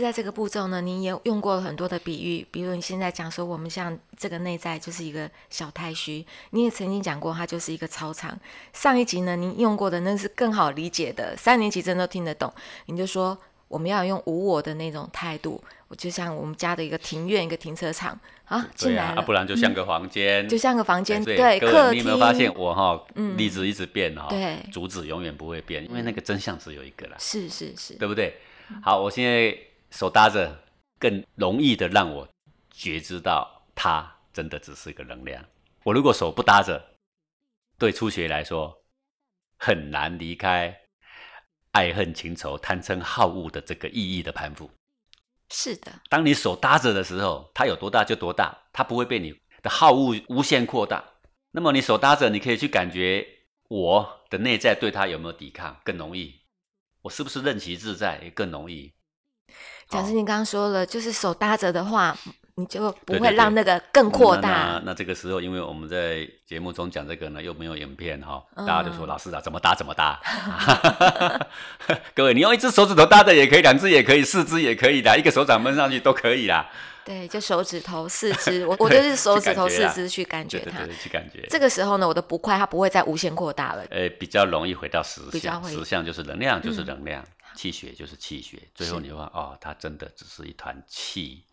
师在这个步骤呢，您也用过了很多的比喻，比如你现在讲说我们像这个内在就是一个小太虚，你也曾经讲过它就是一个操场。上一集呢，您用过的那是更好理解的，三年级真的都听得懂。你就说我们要用无我的那种态度，我就像我们家的一个庭院、一个停车场啊，进来了，不然就像个房间，就像个房间，对，客厅。你有没有发现我哈，例子一直变哈，对，主旨永远不会变，因为那个真相只有一个啦，是是是，对不对？好，我现在手搭着，更容易的让我觉知到它真的只是一个能量。我如果手不搭着，对初学来说很难离开爱恨情仇、贪嗔好恶的这个意义的攀附。是的，当你手搭着的时候，它有多大就多大，它不会被你的好恶无限扩大。那么你手搭着，你可以去感觉我的内在对它有没有抵抗，更容易。我是不是任其自在也更容易？假设你刚刚说了，就是手搭着的话，你就不会让那个更扩大。那这个时候，因为我们在节目中讲这个呢，又没有影片哈，大家就说老师啊，怎么搭怎么搭。各位，你用一只手指头搭的也可以，两只也可以，四只也可以的，一个手掌闷上去都可以啦。对，就手指头四 肢，我我就是手指头四肢去感觉它，去感觉。这个时候呢，我的不快它不会再无限扩大了。呃，比较容易回到实相，实相就是能量，就是能量，气血就是气血。最后你会哦，它真的只是一团气，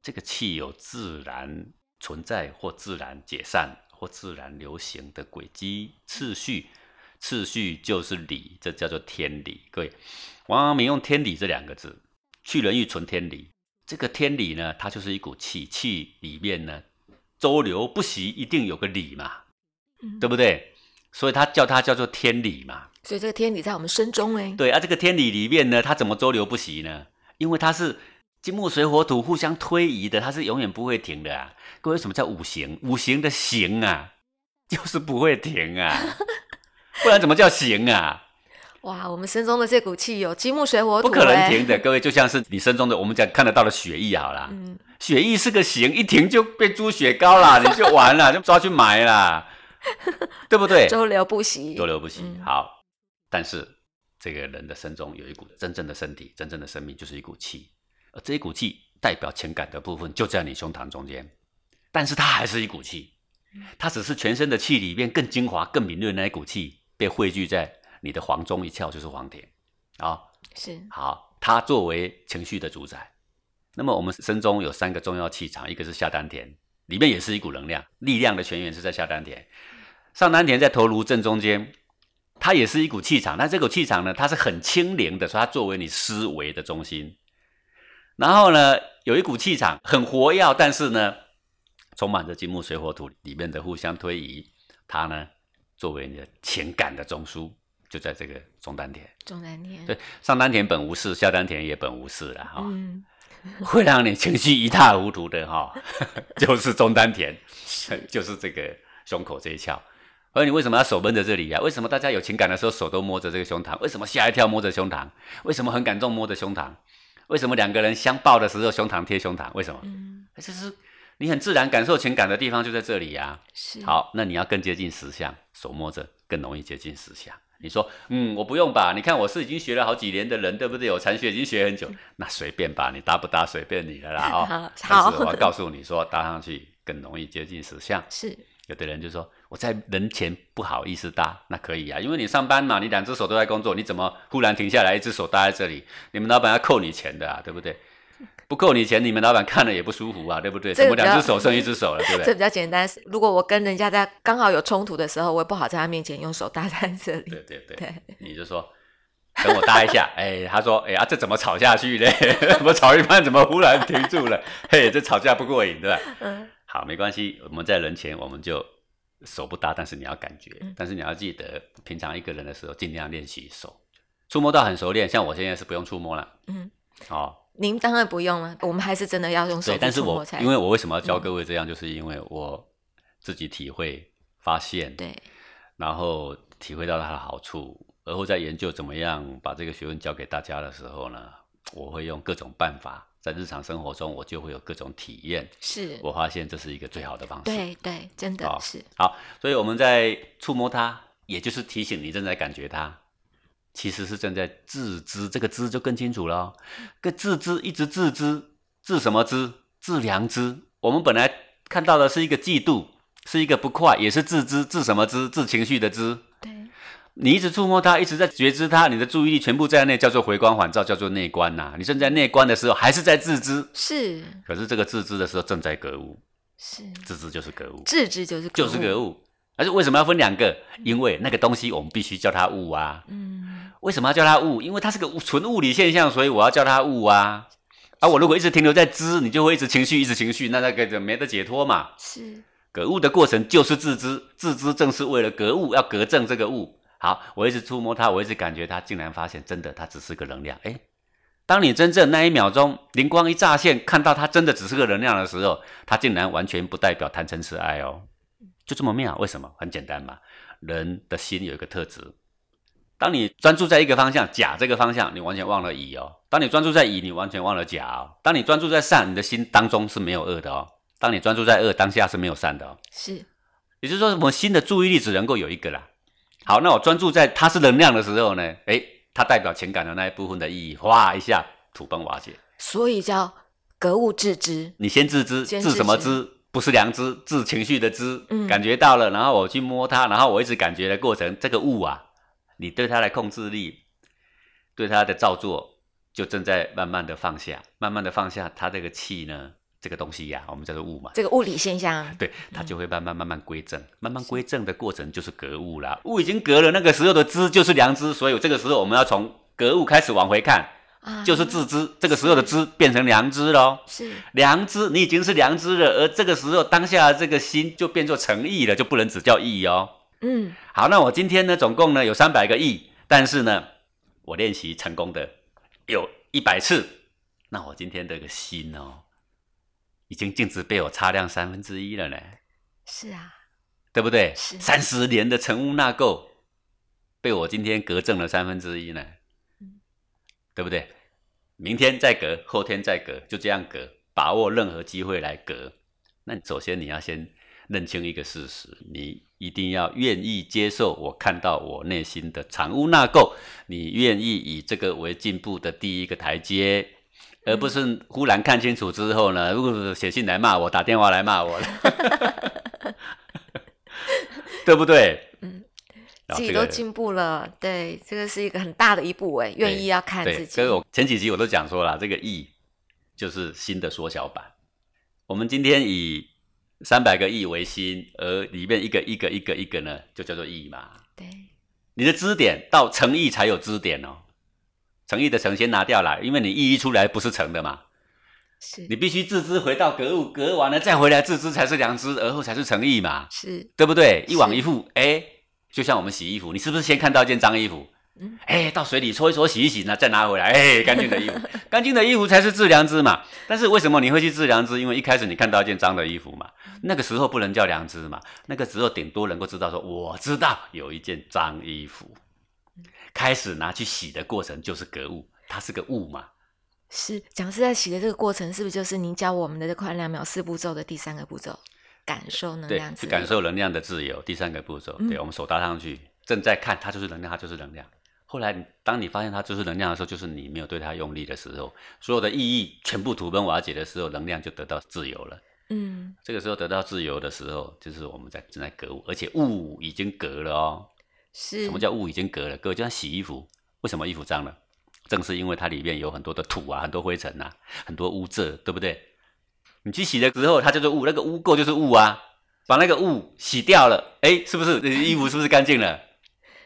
这个气有自然存在或自然解散或自然流行的轨迹次序，次序就是理，这叫做天理。各位，王阳明用天理这两个字，去人欲存天理。这个天理呢，它就是一股气，气里面呢周流不息，一定有个理嘛，对不对？所以他叫它叫做天理嘛。所以这个天理在我们身中哎。对啊，这个天理里面呢，它怎么周流不息呢？因为它是金木水火土互相推移的，它是永远不会停的啊。各位，什么叫五行？五行的行啊，就是不会停啊，不然怎么叫行啊？哇，我们身中的这股气有金木水火土，不可能停的。各位，就像是你身中的我们讲看得到的血液好了，嗯，血液是个行，一停就被猪血糕啦，你就完了，就抓去埋啦，对不对？周流不息，周流不息。好，但是这个人的身中有一股真正的身体，真正的生命就是一股气，而这一股气代表情感的部分就在你胸膛中间，但是它还是一股气，它只是全身的气里面更精华、更敏锐的那一股气被汇聚在。你的黄中一窍就是黄田，啊，是好，它作为情绪的主宰。那么我们身中有三个重要气场，一个是下丹田，里面也是一股能量，力量的泉源是在下丹田。上丹田在头颅正中间，它也是一股气场。那这股气场呢，它是很清灵的，所以它作为你思维的中心。然后呢，有一股气场很活跃，但是呢，充满着金木水火土里面的互相推移。它呢，作为你的情感的中枢。就在这个中丹田，中丹田对上丹田本无事，下丹田也本无事了哈，会让你情绪一塌糊涂的哈，就是中丹田，就是这个胸口这一窍。而你为什么要手闷在这里呀？为什么大家有情感的时候手都摸着这个胸膛？为什么吓一跳摸着胸膛？为什么很感动摸着胸膛？为什么两个人相抱的时候胸膛贴胸膛？为什么？嗯，这是你很自然感受情感的地方就在这里呀。是好，那你要更接近实相，手摸着更容易接近实相。你说，嗯，我不用吧？你看我是已经学了好几年的人，对不对？我禅学已经学很久，那随便吧，你搭不搭随便你了啦 哦。好，我要告诉你说，搭上去更容易接近实相。是，有的人就说我在人前不好意思搭，那可以啊，因为你上班嘛，你两只手都在工作，你怎么忽然停下来，一只手搭在这里？你们老板要扣你钱的啊，对不对？不扣你钱，你们老板看了也不舒服啊，对不对？怎么两只手剩一只手了，对不对？这比较简单。如果我跟人家在刚好有冲突的时候，我也不好在他面前用手搭在这里。对对对，你就说等我搭一下。哎，他说，哎呀，这怎么吵下去嘞？怎么吵一半，怎么忽然停住了？嘿，这吵架不过瘾，对吧？嗯。好，没关系，我们在人前我们就手不搭，但是你要感觉，但是你要记得，平常一个人的时候尽量练习手，触摸到很熟练。像我现在是不用触摸了。嗯。哦。您当然不用了，我们还是真的要用手但是我因为我为什么要教各位这样，就是因为我自己体会发现，对，然后体会到它的好处，而后在研究怎么样把这个学问教给大家的时候呢，我会用各种办法，在日常生活中我就会有各种体验。是我发现这是一个最好的方式。对对，真的是好。所以我们在触摸它，也就是提醒你正在感觉它。其实是正在自知，这个知就更清楚了。个自知一直自知，自什么知？自良知。我们本来看到的是一个嫉妒，是一个不快，也是自知，自什么知？自情绪的知。对。你一直触摸它，一直在觉知它，你的注意力全部在内，叫做回光返照，叫做内观呐。你正在内观的时候，还是在自知。是。可是这个自知的时候，正在格物。是。自知就是格物。自知就是就是格物。而且为什么要分两个？因为那个东西我们必须叫它物啊。嗯。为什么要叫它物？因为它是个纯物理现象，所以我要叫它物啊。啊，我如果一直停留在知，你就会一直情绪，一直情绪，那那个就没得解脱嘛。是。格物的过程就是自知，自知正是为了格物，要格正这个物。好，我一直触摸它，我一直感觉它，竟然发现真的，它只是个能量。哎，当你真正那一秒钟灵光一乍现，看到它真的只是个能量的时候，它竟然完全不代表贪嗔痴爱哦，就这么妙。为什么？很简单嘛，人的心有一个特质，当你专注在一个方向，甲这个方向，你完全忘了乙哦；当你专注在乙，你完全忘了甲哦；当你专注在善，你的心当中是没有恶的哦；当你专注在恶，当下是没有善的哦。是，也就是说，我们心的注意力只能够有一个啦。好，那我专注在它是能量的时候呢？哎，它代表情感的那一部分的意义，哗一下土崩瓦解。所以叫格物致知。你先自知，自什么知？不是良知，自情绪的知。嗯，感觉到了，然后我去摸它，然后我一直感觉的过程，这个物啊，你对它的控制力，对它的造作，就正在慢慢的放下，慢慢的放下它这个气呢。这个东西呀，我们叫做物嘛。这个物理现象，对它就会慢慢慢慢归正，慢慢归正的过程就是格物啦。物已经格了，那个时候的知就是良知，所以这个时候我们要从格物开始往回看，就是自知。这个时候的知变成良知喽，是良知，你已经是良知了。而这个时候当下这个心就变作诚意了，就不能只叫意哦。嗯，好，那我今天呢，总共呢有三百个意，但是呢，我练习成功的有一百次，那我今天这个心哦。已经净值被我擦亮三分之一了呢。是啊，对不对？是三十年的成屋纳垢，被我今天隔正了三分之一呢。对不对？明天再隔，后天再隔，就这样隔，把握任何机会来隔。那首先你要先认清一个事实，你一定要愿意接受我看到我内心的藏污纳垢，你愿意以这个为进步的第一个台阶。而不是忽然看清楚之后呢，如果写信来骂我，打电话来骂我了，对不对？嗯，自己都进步了，对，这个是一个很大的一步哎，愿意要看自己。所以我前几集我都讲说了，这个亿就是新的缩小版。我们今天以三百个亿为心，而里面一个一个一个一个呢，就叫做亿嘛。对，你的支点到成亿才有支点哦。诚意的诚先拿掉了，因为你意义出来不是诚的嘛，是。你必须自知回到格物，格完了再回来自知才是良知，而后才是诚意嘛，是。对不对？一往一复，哎，就像我们洗衣服，你是不是先看到一件脏衣服，嗯，哎，到水里搓一搓，洗一洗，那再拿回来，哎，干净的衣服，干净的衣服才是自良知嘛。但是为什么你会去自良知？因为一开始你看到一件脏的衣服嘛，那个时候不能叫良知嘛，那个时候顶多能够知道说，我知道有一件脏衣服。开始拿去洗的过程就是格物，它是个物嘛？是讲是在洗的这个过程，是不是就是您教我们的这快两秒四步骤的第三个步骤？感受能量，对，感受能量的自由。第三个步骤，对我们手搭上去，正在看它就是能量，它就是能量。后来当你发现它就是能量的时候，就是你没有对它用力的时候，所有的意义全部土崩瓦解的时候，能量就得到自由了。嗯，这个时候得到自由的时候，就是我们在正在格物，而且物已经格了哦。是什么叫物已经隔了？隔就像洗衣服，为什么衣服脏了？正是因为它里面有很多的土啊，很多灰尘呐，很多污渍，对不对？你去洗了之后，它就是物，那个污垢就是物啊，把那个物洗掉了，哎，是不是衣服是不是干净了？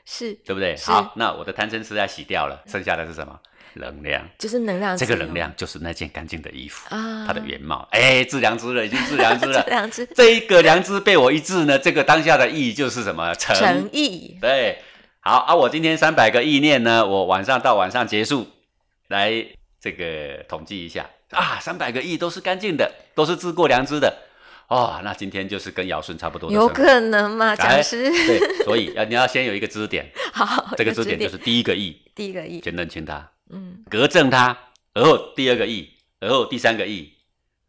是，对不对？好，那我的贪嗔痴在洗掉了，剩下的是什么？能量就是能量，这个能量就是那件干净的衣服啊，它的原貌。哎，治良知了，已经治良知了。良知，这一个良知被我一治呢，这个当下的意义就是什么？诚意。对，好啊，我今天三百个意念呢，我晚上到晚上结束，来这个统计一下啊，三百个亿都是干净的，都是治过良知的。哦，那今天就是跟尧舜差不多。有可能吗，讲师？对，所以要你要先有一个支点。好，这个支点就是第一个亿。第一个亿，先认清它。嗯，隔正它，而后第二个意，而后第三个意。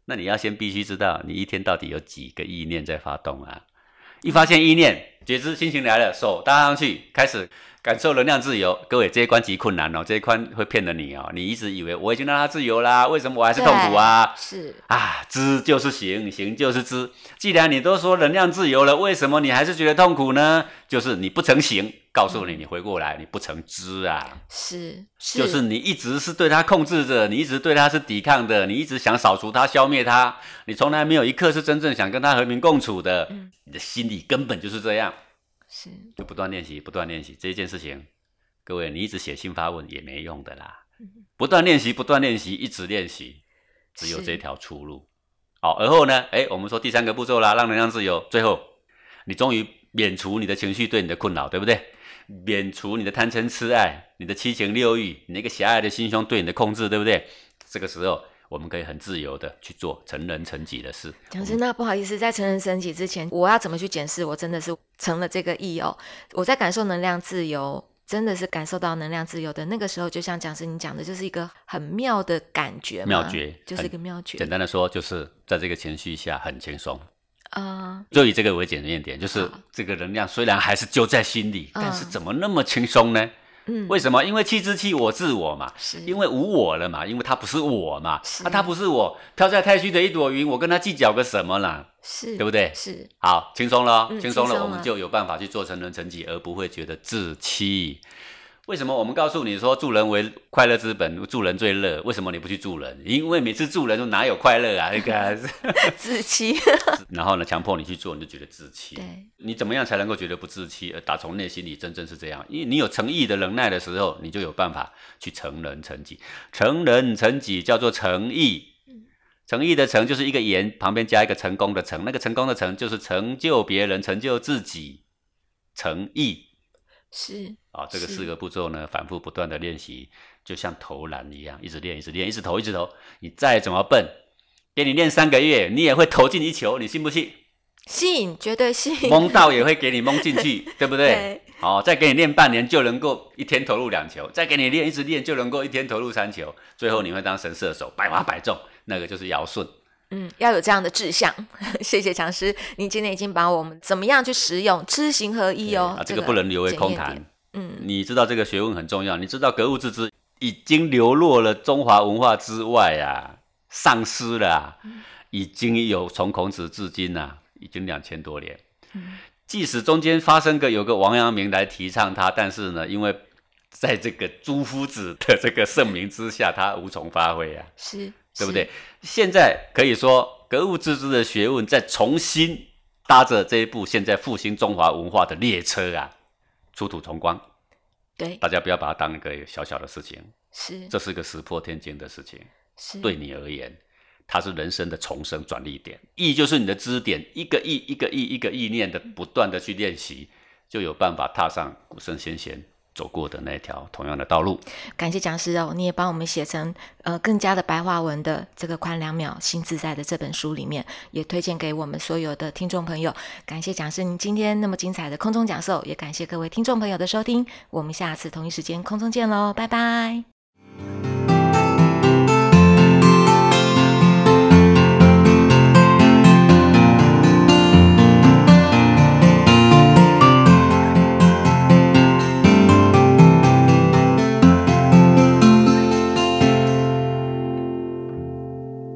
那你要先必须知道，你一天到底有几个意念在发动啊？一发现意念，觉知心情来了，手搭上去，开始。感受能量自由，各位这一关极困难哦，这一关会骗了你哦。你一直以为我已经让它自由啦，为什么我还是痛苦啊？是啊，知就是行，行就是知。既然你都说能量自由了，为什么你还是觉得痛苦呢？就是你不成行，告诉你，你回过来，你不成知啊。是，就是你一直是对他控制着，你一直对他是抵抗的，你一直想扫除他、消灭他，你从来没有一刻是真正想跟他和平共处的。嗯，你的心理根本就是这样。是，就不断练习，不断练习这一件事情。各位，你一直写信发问也没用的啦。不断练习，不断练习，一直练习，只有这条出路。好，而后呢？哎，我们说第三个步骤啦，让能量自由。最后，你终于免除你的情绪对你的困扰，对不对？免除你的贪嗔痴爱，你的七情六欲，你那个狭隘的心胸对你的控制，对不对？这个时候。我们可以很自由的去做成人成己的事。讲师，那不好意思，在成人成己之前，我要怎么去检视我真的是成了这个意哦？我在感受能量自由，真的是感受到能量自由的那个时候，就像讲师你讲的，就是一个很妙的感觉。妙觉就是一个妙觉。简单的说，就是在这个情绪下很轻松啊。就以这个为检验点，就是这个能量虽然还是就在心里，但是怎么那么轻松呢？嗯，为什么？因为气之气，我自我嘛，是因为无我了嘛，因为它不是我嘛，啊，它不是我，飘在太虚的一朵云，我跟他计较个什么啦？是，对不对？是，好，轻松了，轻松了，我们就有办法去做成人成己，而不会觉得自欺。为什么我们告诉你说助人为快乐之本，助人最乐？为什么你不去助人？因为每次助人都哪有快乐啊？那个自欺。然后呢，强迫你去做，你就觉得自欺。对，你怎么样才能够觉得不自欺？而打从内心里真正是这样，因为你有诚意的忍耐的时候，你就有办法去成人成己。成人成己叫做诚意。诚意的诚就是一个言旁边加一个成功的成，那个成功的成就是成就别人，成就自己。诚意。是啊，这个四个步骤呢，反复不断的练习，就像投篮一样，一直练，一直练，一直投，一直投。你再怎么笨，给你练三个月，你也会投进一球，你信不信？信，绝对信。蒙到也会给你蒙进去，对不对？好，再给你练半年，就能够一天投入两球；再给你练，一直练，就能够一天投入三球。最后你会当神射手，百发百中，那个就是尧舜。嗯，要有这样的志向。谢谢强师，您今天已经把我们怎么样去使用知行合一哦，啊这个不能留为空谈。嗯，你知道这个学问很重要，你知道格物致知已经流落了中华文化之外啊，丧失了，已经有从孔子至今呐，已经两千多年。嗯，即使中间发生个有个王阳明来提倡它，但是呢，因为在这个朱夫子的这个盛名之下，他无从发挥啊。是。对不对？现在可以说格物致知的学问在重新搭着这一部现在复兴中华文化的列车啊，出土重光。对，大家不要把它当一个小小的事情，是，这是个石破天惊的事情。是，对你而言，它是人生的重生转捩点。意就是你的支点，一个意，一个意，一个意念的不断的去练习，就有办法踏上古圣先贤。走过的那条同样的道路，感谢讲师哦，你也帮我们写成呃更加的白话文的这个宽两秒心自在的这本书里面，也推荐给我们所有的听众朋友。感谢讲师您今天那么精彩的空中讲授，也感谢各位听众朋友的收听。我们下次同一时间空中见喽，拜拜。